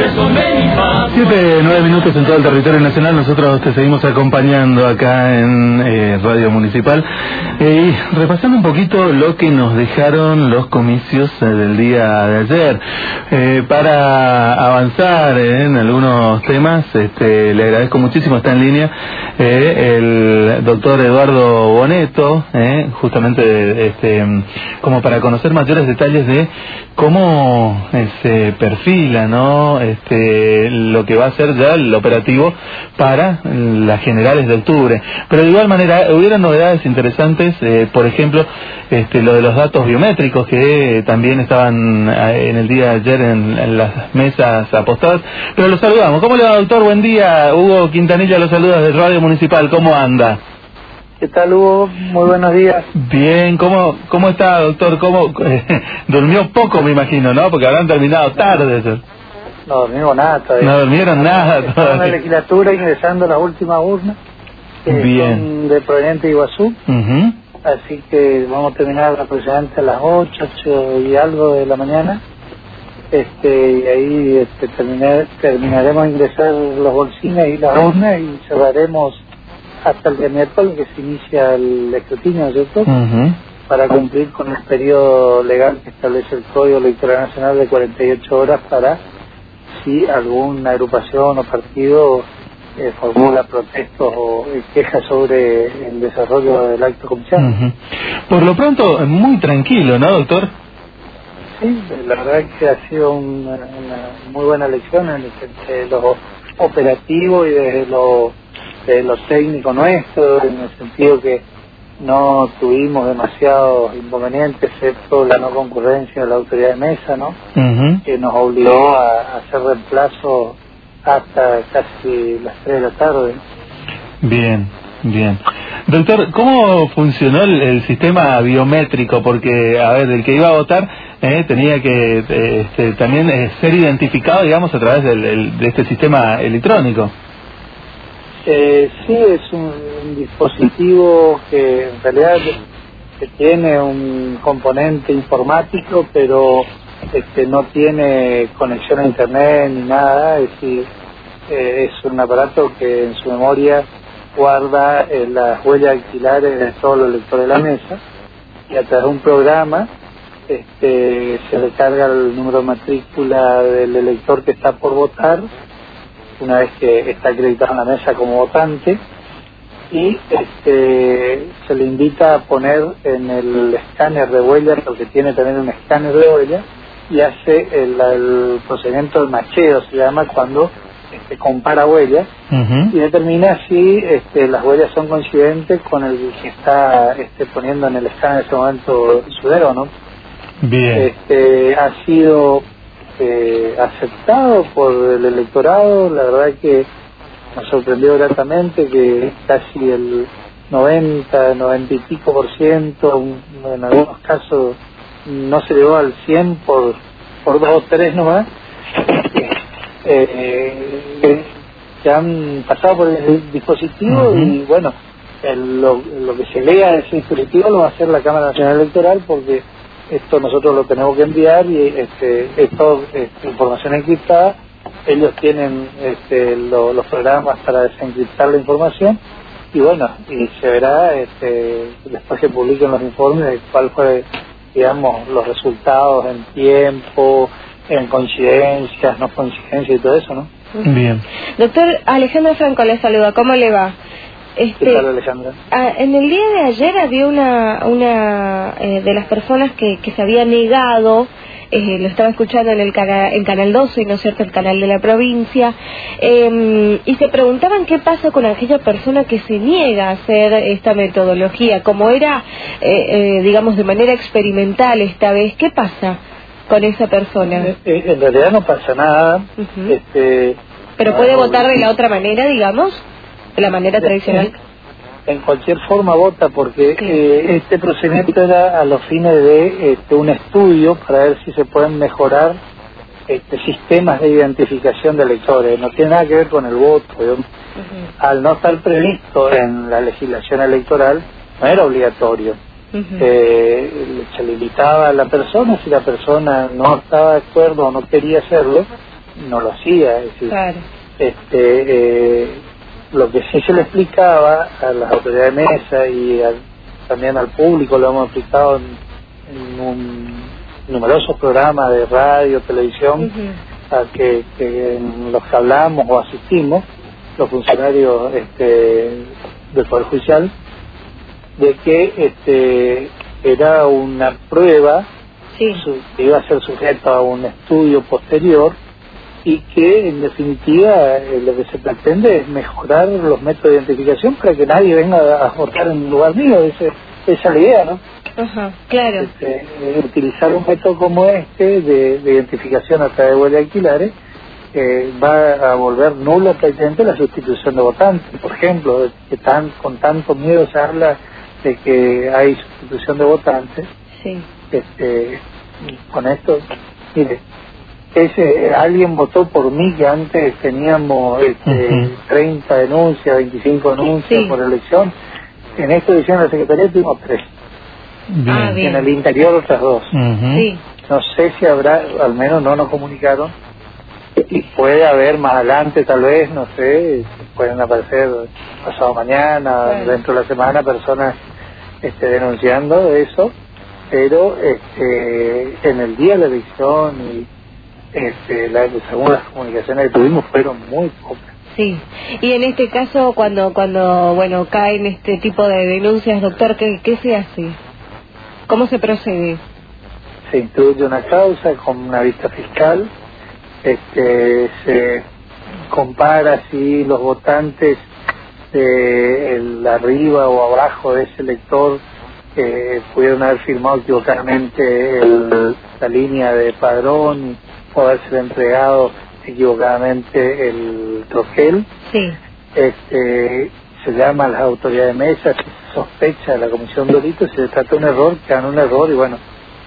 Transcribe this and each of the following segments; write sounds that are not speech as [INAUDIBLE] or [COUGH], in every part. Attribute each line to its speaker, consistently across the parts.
Speaker 1: Por eso me Siete, nueve minutos en todo el territorio nacional. Nosotros te seguimos acompañando acá en eh, Radio Municipal. Eh, y repasando un poquito lo que nos dejaron los comicios eh, del día de ayer. para avanzar en algunos temas, este, le agradezco muchísimo, está en línea el doctor Eduardo Boneto, justamente este, como para conocer mayores detalles de cómo se perfila, ¿no? Este, lo que va a ser ya el operativo para las generales de octubre. Pero de igual manera, hubiera novedades interesantes, eh, por ejemplo, este, lo de los datos biométricos que también estaban eh, en el día de ayer en, las mesas apostadas. Pero los saludamos. ¿Cómo le va, doctor? Buen día. Hugo Quintanilla los saluda de Radio Municipal. ¿Cómo anda?
Speaker 2: ¿Qué tal, Hugo? Muy buenos días.
Speaker 1: Bien, ¿cómo, cómo está, doctor? ¿Cómo, [LAUGHS] durmió poco, me imagino, ¿no? Porque habrán terminado tarde.
Speaker 2: No dormimos nada todavía.
Speaker 1: No durmieron nada
Speaker 2: todavía. la legislatura ingresando las últimas urnas.
Speaker 1: Bien.
Speaker 2: de Proveniente de Iguazú. Así que vamos a terminar aproximadamente a las 8, 8 y algo de la mañana. Este, y ahí este, terminaremos de ingresar los bolsines y las urnas y cerraremos hasta el día miércoles que se inicia el escrutinio, ¿cierto? Para cumplir con el periodo legal que establece el Código Electoral Nacional de 48 horas para si alguna agrupación o partido eh, formula protestos o quejas sobre el desarrollo del acto comercial.
Speaker 1: Por lo pronto, muy tranquilo, ¿no, doctor?
Speaker 2: Sí, la verdad que ha sido una, muy buena lección en el, lo operativo y desde lo, desde lo técnico nuestro, en el sentido que no tuvimos demasiados inconvenientes, excepto la no concurrencia de la autoridad de mesa, ¿no? Que nos obligó a, hacer reemplazo hasta casi las 3 de la tarde.
Speaker 1: Bien, bien. Doctor, ¿cómo funcionó el, sistema biométrico? Porque, a ver, el que iba a votar eh, tenía que eh, este, también eh, ser identificado, digamos, a través del, de este sistema electrónico.
Speaker 2: Eh, sí, es un, dispositivo que en realidad tiene un componente informático, pero este, no tiene conexión a internet ni nada, es decir, eh, es un aparato que en su memoria guarda eh, las huellas dactilares de todos los lectores de la mesa y a través de un programa este, se le carga el número de matrícula del elector que está por votar una vez que está acreditado en la mesa como votante y este, se le invita a poner en el escáner de huellas, porque tiene también un escáner de huellas, y hace el, procedimiento del macheo, se llama cuando este, compara huellas y determina si este, las huellas son coincidentes con el que está este, poniendo en el escáner en ese momento su dedo, ¿no?
Speaker 1: Bien.
Speaker 2: Este, ha sido eh, aceptado por el electorado, la verdad que nos sorprendió gratamente que casi el 90, 90 y pico por ciento, en algunos casos no se llegó al 100 por, por dos o tres nomás, eh, que han pasado por el dispositivo y bueno, lo, lo que se lea de ese dispositivo lo va a hacer la Cámara Nacional Electoral porque esto nosotros lo tenemos que enviar y este, esto es información encriptada. Ellos tienen este, los programas para desencriptar la información y bueno, y se verá este, después que publiquen los informes de cuál fue, digamos, los resultados en tiempo, en coincidencias, no coincidencias y todo eso, ¿no?
Speaker 1: Bien.
Speaker 3: Doctor Alejandro Franco le saluda, ¿cómo le va?
Speaker 2: Este, Alejandra?
Speaker 3: Ah, en el día de ayer había una, una eh, de las personas que, que se había negado eh, lo estaba escuchando en el canal, en Canal 12 y no es cierto el canal de la provincia, em, y se preguntaban qué pasa con aquella persona que se niega a hacer esta metodología, como era, eh, digamos, de manera experimental esta vez, ¿qué pasa con esa persona?
Speaker 2: En realidad no pasa nada. este,
Speaker 3: ¿Pero puede votar de la otra manera, digamos? De la manera tradicional?
Speaker 2: En cualquier forma vota porque eh, este procedimiento era a los fines de este, un estudio para ver si se pueden mejorar este, sistemas de identificación de electores. No tiene nada que ver con el voto. Al no estar previsto en la legislación electoral, no era obligatorio. Eh, se le invitaba a la persona, si la persona no estaba de acuerdo o no quería hacerlo, no lo hacía. Es decir,
Speaker 3: Claro.
Speaker 2: este, eh, lo que sí se le explicaba a las autoridades de mesa y al- también al público, lo hemos explicado en, en un numerosos programas de radio, televisión,
Speaker 3: Ujú.
Speaker 2: a que, que en los que hablamos o asistimos, los funcionarios este, del Poder Judicial, de que este, era una prueba
Speaker 3: Sí.
Speaker 2: su- que iba a ser sujeto a un estudio posterior y que en definitiva eh, lo que se pretende es mejorar los métodos de identificación para que nadie venga a aportar en lugar mío, ese- esa es la idea, ¿no?
Speaker 3: Ajá, claro.
Speaker 2: Este, eh, utilizar un método como este de, de identificación a través de huellas alquilares eh, va a volver nula prácticamente la sustitución de votantes. Por ejemplo, que tan, con tanto miedo se habla de que hay sustitución de votantes,
Speaker 3: Sí.
Speaker 2: este, con esto, mire, ese alguien votó por mí que antes teníamos este,
Speaker 1: Ujú.
Speaker 2: 30 denuncias, 25 denuncias
Speaker 3: Sí.
Speaker 2: por elección. En esta edición de la Secretaría tuvimos tres.
Speaker 1: Bien.
Speaker 3: Ah.
Speaker 2: En el interior otras dos.
Speaker 3: Sí.
Speaker 2: No sé si habrá, al menos no nos comunicaron. Y puede haber más adelante, tal vez, no sé, pueden aparecer pasado mañana, dentro de la semana, personas este, denunciando eso. Pero este, en el día de la elección y este, las comunicaciones que tuvimos, fueron muy pocas.
Speaker 3: Sí, y en este caso, cuando, cuando bueno, caen este tipo de denuncias, doctor, ¿qué, qué se hace? ¿Cómo se procede?
Speaker 2: se introduce una causa con una vista fiscal, este, se compara si los votantes de el arriba o abajo de ese elector eh, pudieron haber firmado equivocadamente el- la línea de padrón o haberse entregado equivocadamente el troquel.
Speaker 3: Sí,
Speaker 2: Este, se llama a las autoridades de mesa, se sospecha de la comisión de delitos, se trata de un error, quedan un error y bueno,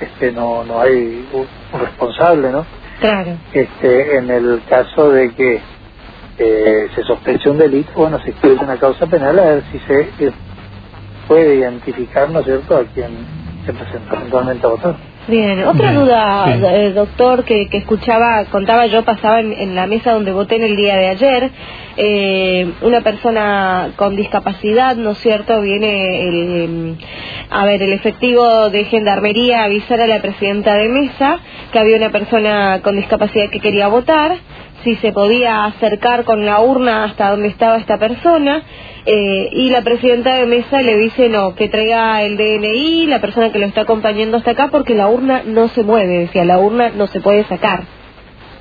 Speaker 2: este no no hay un, un responsable, ¿no?
Speaker 3: claro.
Speaker 2: Este, en el caso de que eh, se sospeche un delito, bueno, se escribe una causa penal a ver si se eh, puede identificar, ¿no es cierto?, a quien se presentó eventualmente a votar.
Speaker 3: Bien, otra
Speaker 1: Bien,
Speaker 3: duda,
Speaker 1: sí.
Speaker 3: eh, doctor, que, que escuchaba, contaba yo, pasaba en, en la mesa donde voté en el día de ayer, eh, una persona con discapacidad, ¿no es cierto?, viene el, eh, a ver, el efectivo de gendarmería a avisar a la presidenta de mesa que había una persona con discapacidad que quería votar, si se podía acercar con la urna hasta donde estaba esta persona, eh, y la presidenta de mesa le dice no, que traiga el DNI, la persona que lo está acompañando hasta acá, porque la urna no se mueve, decía, la urna no se puede sacar.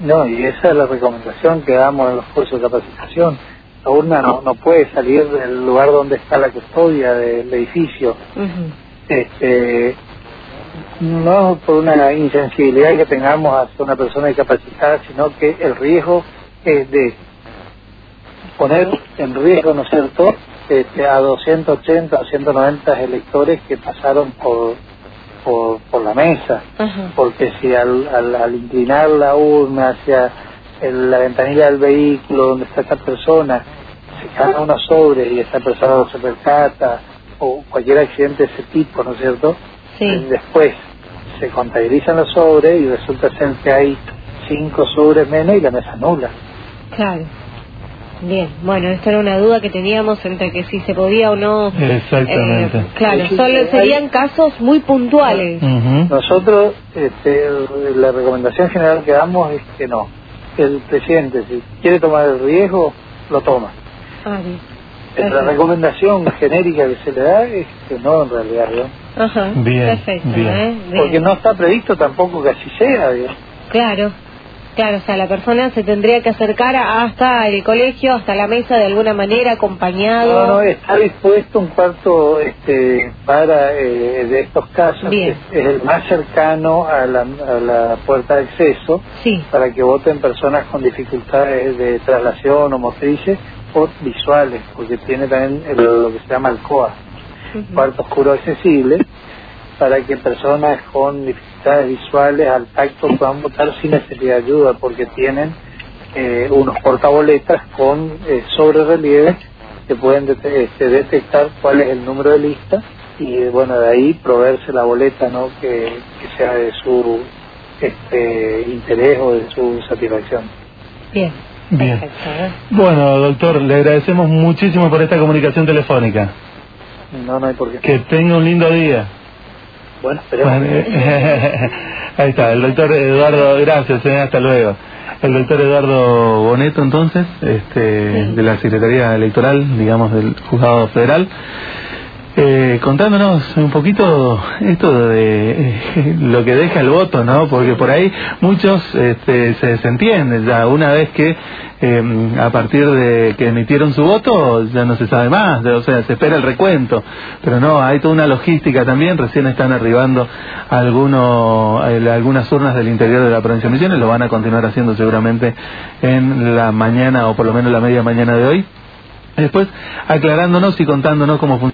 Speaker 2: No, y esa es la recomendación que damos en los cursos de capacitación. La urna no, no puede salir del lugar donde está la custodia del edificio. Este, no por una insensibilidad que tengamos hacia una persona discapacitada, sino que el riesgo es de poner en riesgo, ¿no es cierto?, este, a 280 o 190 electores que pasaron por, por, por la mesa porque si al, al, al inclinar la urna hacia el- la ventanilla del vehículo donde está esta persona, se cae uno sobre y esta persona no se percata, o cualquier accidente de ese tipo, ¿no es cierto?
Speaker 3: Sí.
Speaker 2: Después se contabilizan los sobres y resulta ser que hay cinco sobres menos y la mesa nula.
Speaker 3: Claro. Bien, bueno, esta era una duda que teníamos entre que si se podía o no.
Speaker 1: Exactamente.
Speaker 3: Eh, claro,
Speaker 2: Sí,
Speaker 3: solo
Speaker 2: hay-
Speaker 3: serían casos muy puntuales.
Speaker 2: Nosotros, este, la recomendación general que damos es que no. El presidente, si quiere tomar el riesgo, lo toma.
Speaker 3: Ah, bien.
Speaker 2: La recomendación genérica que se le da es que no, en realidad, ¿no?
Speaker 3: Ajá.
Speaker 1: Bien,
Speaker 3: Perfecto.
Speaker 1: bien.
Speaker 3: ¿eh? Bien.
Speaker 2: Porque no está previsto tampoco que así sea, ¿bien?
Speaker 3: Claro, claro, o sea, la persona se tendría que acercar a- hasta el colegio, hasta la mesa de alguna manera, acompañado.
Speaker 2: No, no, está dispuesto un cuarto este, para eh, de estos casos,
Speaker 3: Bien.
Speaker 2: que es el más cercano a la, a la puerta de acceso,
Speaker 3: Sí,
Speaker 2: para que voten personas con dificultades de traslación o motrices o visuales, porque tiene también el- lo que se llama el COA, cuarto oscuro accesible, para que personas con dificultades visuales al tacto puedan votar sin necesidad de ayuda, porque tienen eh, unos portaboletas con eh, sobre relieve que pueden det- este, detectar cuál es el número de lista y bueno, de ahí proveerse la boleta no que, que sea de su este, interés o de su satisfacción.
Speaker 3: Bien.
Speaker 1: Bien. Bueno, doctor, le agradecemos muchísimo por esta comunicación telefónica.
Speaker 2: No, no hay por qué.
Speaker 1: Que tenga un lindo día.
Speaker 2: Bueno, esperemos. [LAUGHS]
Speaker 1: ahí está, el doctor Eduardo, gracias, eh, hasta luego. El doctor Eduardo Boneto, entonces, este, de la Secretaría Electoral, digamos, del Juzgado Federal. Eh, contándonos un poquito esto de eh, [LAUGHS] lo que deja el voto, ¿no? Porque por ahí muchos este, se desentienden ya una vez que eh, a partir de que emitieron su voto ya no se sabe más, o sea, se espera el recuento, pero no, hay toda una logística también, recién están arribando algunos, algunas urnas del interior de la provincia de Misiones, lo van a continuar haciendo seguramente en la mañana o por lo menos la media mañana de hoy. Después aclarándonos y contándonos cómo funciona.